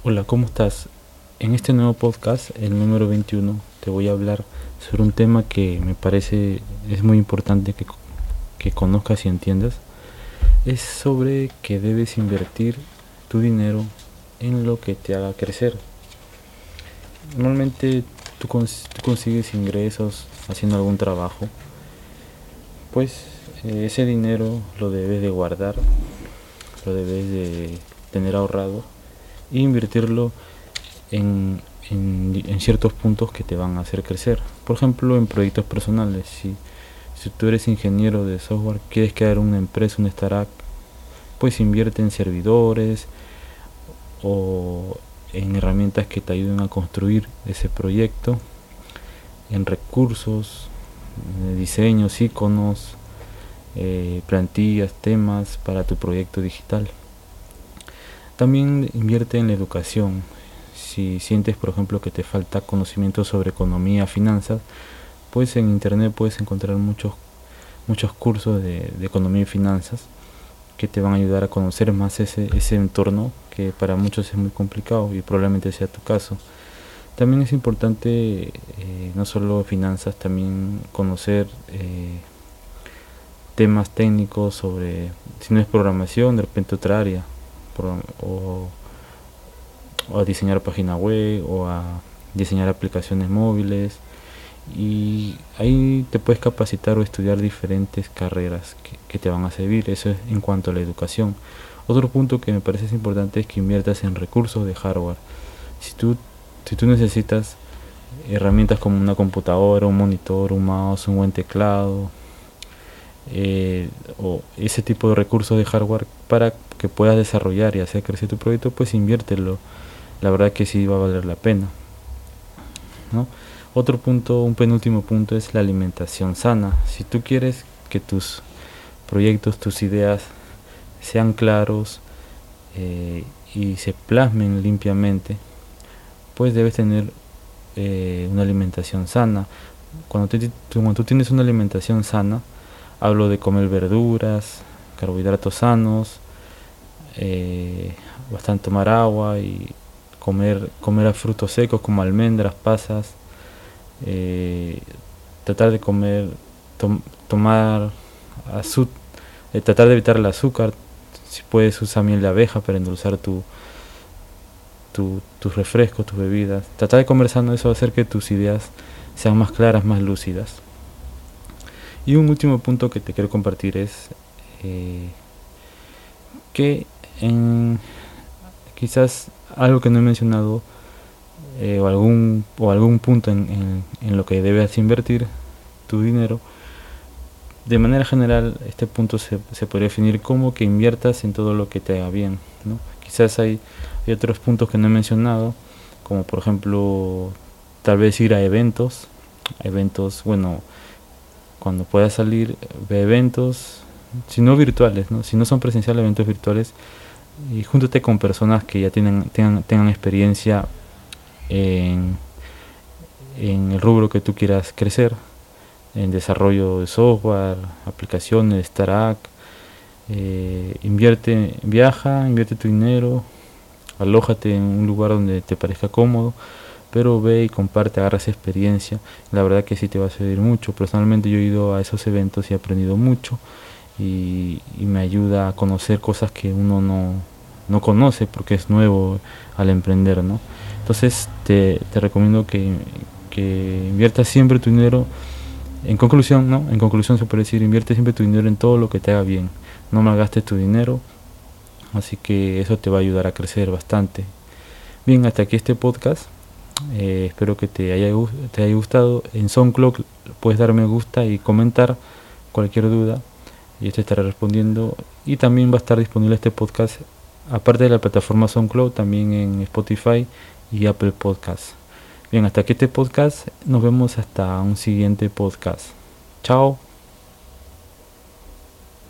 Hola, ¿cómo estás? En este nuevo podcast, el número 21, te voy a hablar sobre un tema que me parece es muy importante que, que conozcas y entiendas. Es sobre que debes invertir tu dinero en lo que te haga crecer. Normalmente tú, consigues ingresos haciendo algún trabajo, pues eh, ese dinero lo debes de guardar, lo debes de tener ahorrado e invertirlo en, en, ciertos puntos que te van a hacer crecer. Por ejemplo, en proyectos personales. Si, si tú eres ingeniero de software, quieres crear una empresa, un startup, pues invierte en servidores o en herramientas que te ayuden a construir ese proyecto, en recursos, diseños, iconos, eh, plantillas, temas para tu proyecto digital. También invierte en la educación. Si sientes, por ejemplo, que te falta conocimiento sobre economía, finanzas, pues en internet puedes encontrar muchos, muchos cursos de, economía y finanzas que te van a ayudar a conocer más ese, ese entorno que para muchos es muy complicado y probablemente sea tu caso. También es importante eh, no solo finanzas, también conocer eh, temas técnicos sobre, si no es programación, de repente otra área, o, a diseñar página web o a diseñar aplicaciones móviles. Y ahí te puedes capacitar o estudiar diferentes carreras que, te van a servir. Eso es en cuanto a la educación. Otro punto que me parece importante es que inviertas en recursos de hardware. Si tú si tú necesitas herramientas como una computadora un monitor un mouse un buen teclado eh, o ese tipo de recursos de hardware para que puedas desarrollar y hacer crecer tu proyecto, pues inviértelo. La verdad que sí va a valer la pena. Otro punto, un penúltimo punto es la alimentación sana. Si tú quieres que tus proyectos, tus ideas sean claros eh, y se plasmen limpiamente, pues debes tener eh, una alimentación sana. Cuando, cuando tú tienes una alimentación sana, Hablo de comer verduras, carbohidratos sanos, eh, bastante tomar agua y comer, comer frutos secos como almendras, pasas, eh, tratar de comer, tomar azúcar, eh, tratar de evitar el azúcar, si puedes usar miel de abeja para endulzar tu, tus refrescos, tus bebidas. Tratar de comer sano, eso va a hacer que tus ideas sean más claras, más lúcidas. Y un último punto que te quiero compartir es eh, que en, quizás algo que no he mencionado eh, o, algún, o algún punto en, lo que debes invertir tu dinero, de manera general este punto se, se podría definir como que inviertas en todo lo que te haga bien. ¿no? Quizás hay, hay otros puntos que no he mencionado, como por ejemplo tal vez ir a eventos, eventos, bueno, cuando puedas salir, ve eventos, si no virtuales, si no son presenciales, eventos virtuales, y júntate con personas que ya tienen, tengan, experiencia en, el rubro que tú quieras crecer, en desarrollo de software, aplicaciones, startup, eh, invierte, viaja, invierte tu dinero, alójate en un lugar donde te parezca cómodo, pero ve y comparte, agarra esa experiencia. La verdad que sí te va a servir mucho. Personalmente yo he ido a esos eventos y he aprendido mucho y, me ayuda a conocer cosas que uno no, conoce porque es nuevo al emprender, ¿no? Entonces te, recomiendo que, que inviertas siempre tu dinero. En conclusión, ¿no? En conclusión se puede decir, invierte siempre tu dinero en todo lo que te haga bien. No malgastes tu dinero. Así que eso te va a ayudar a crecer bastante. Bien, hasta aquí este podcast. Eh, espero que te haya, gustado. En SoundCloud puedes darme gusta y comentar cualquier duda. Y te estaré respondiendo. Y también va a estar disponible este podcast, aparte de la plataforma SoundCloud, también en Spotify y Apple Podcasts. Bien, hasta aquí este podcast. Nos vemos hasta un siguiente podcast. Chao.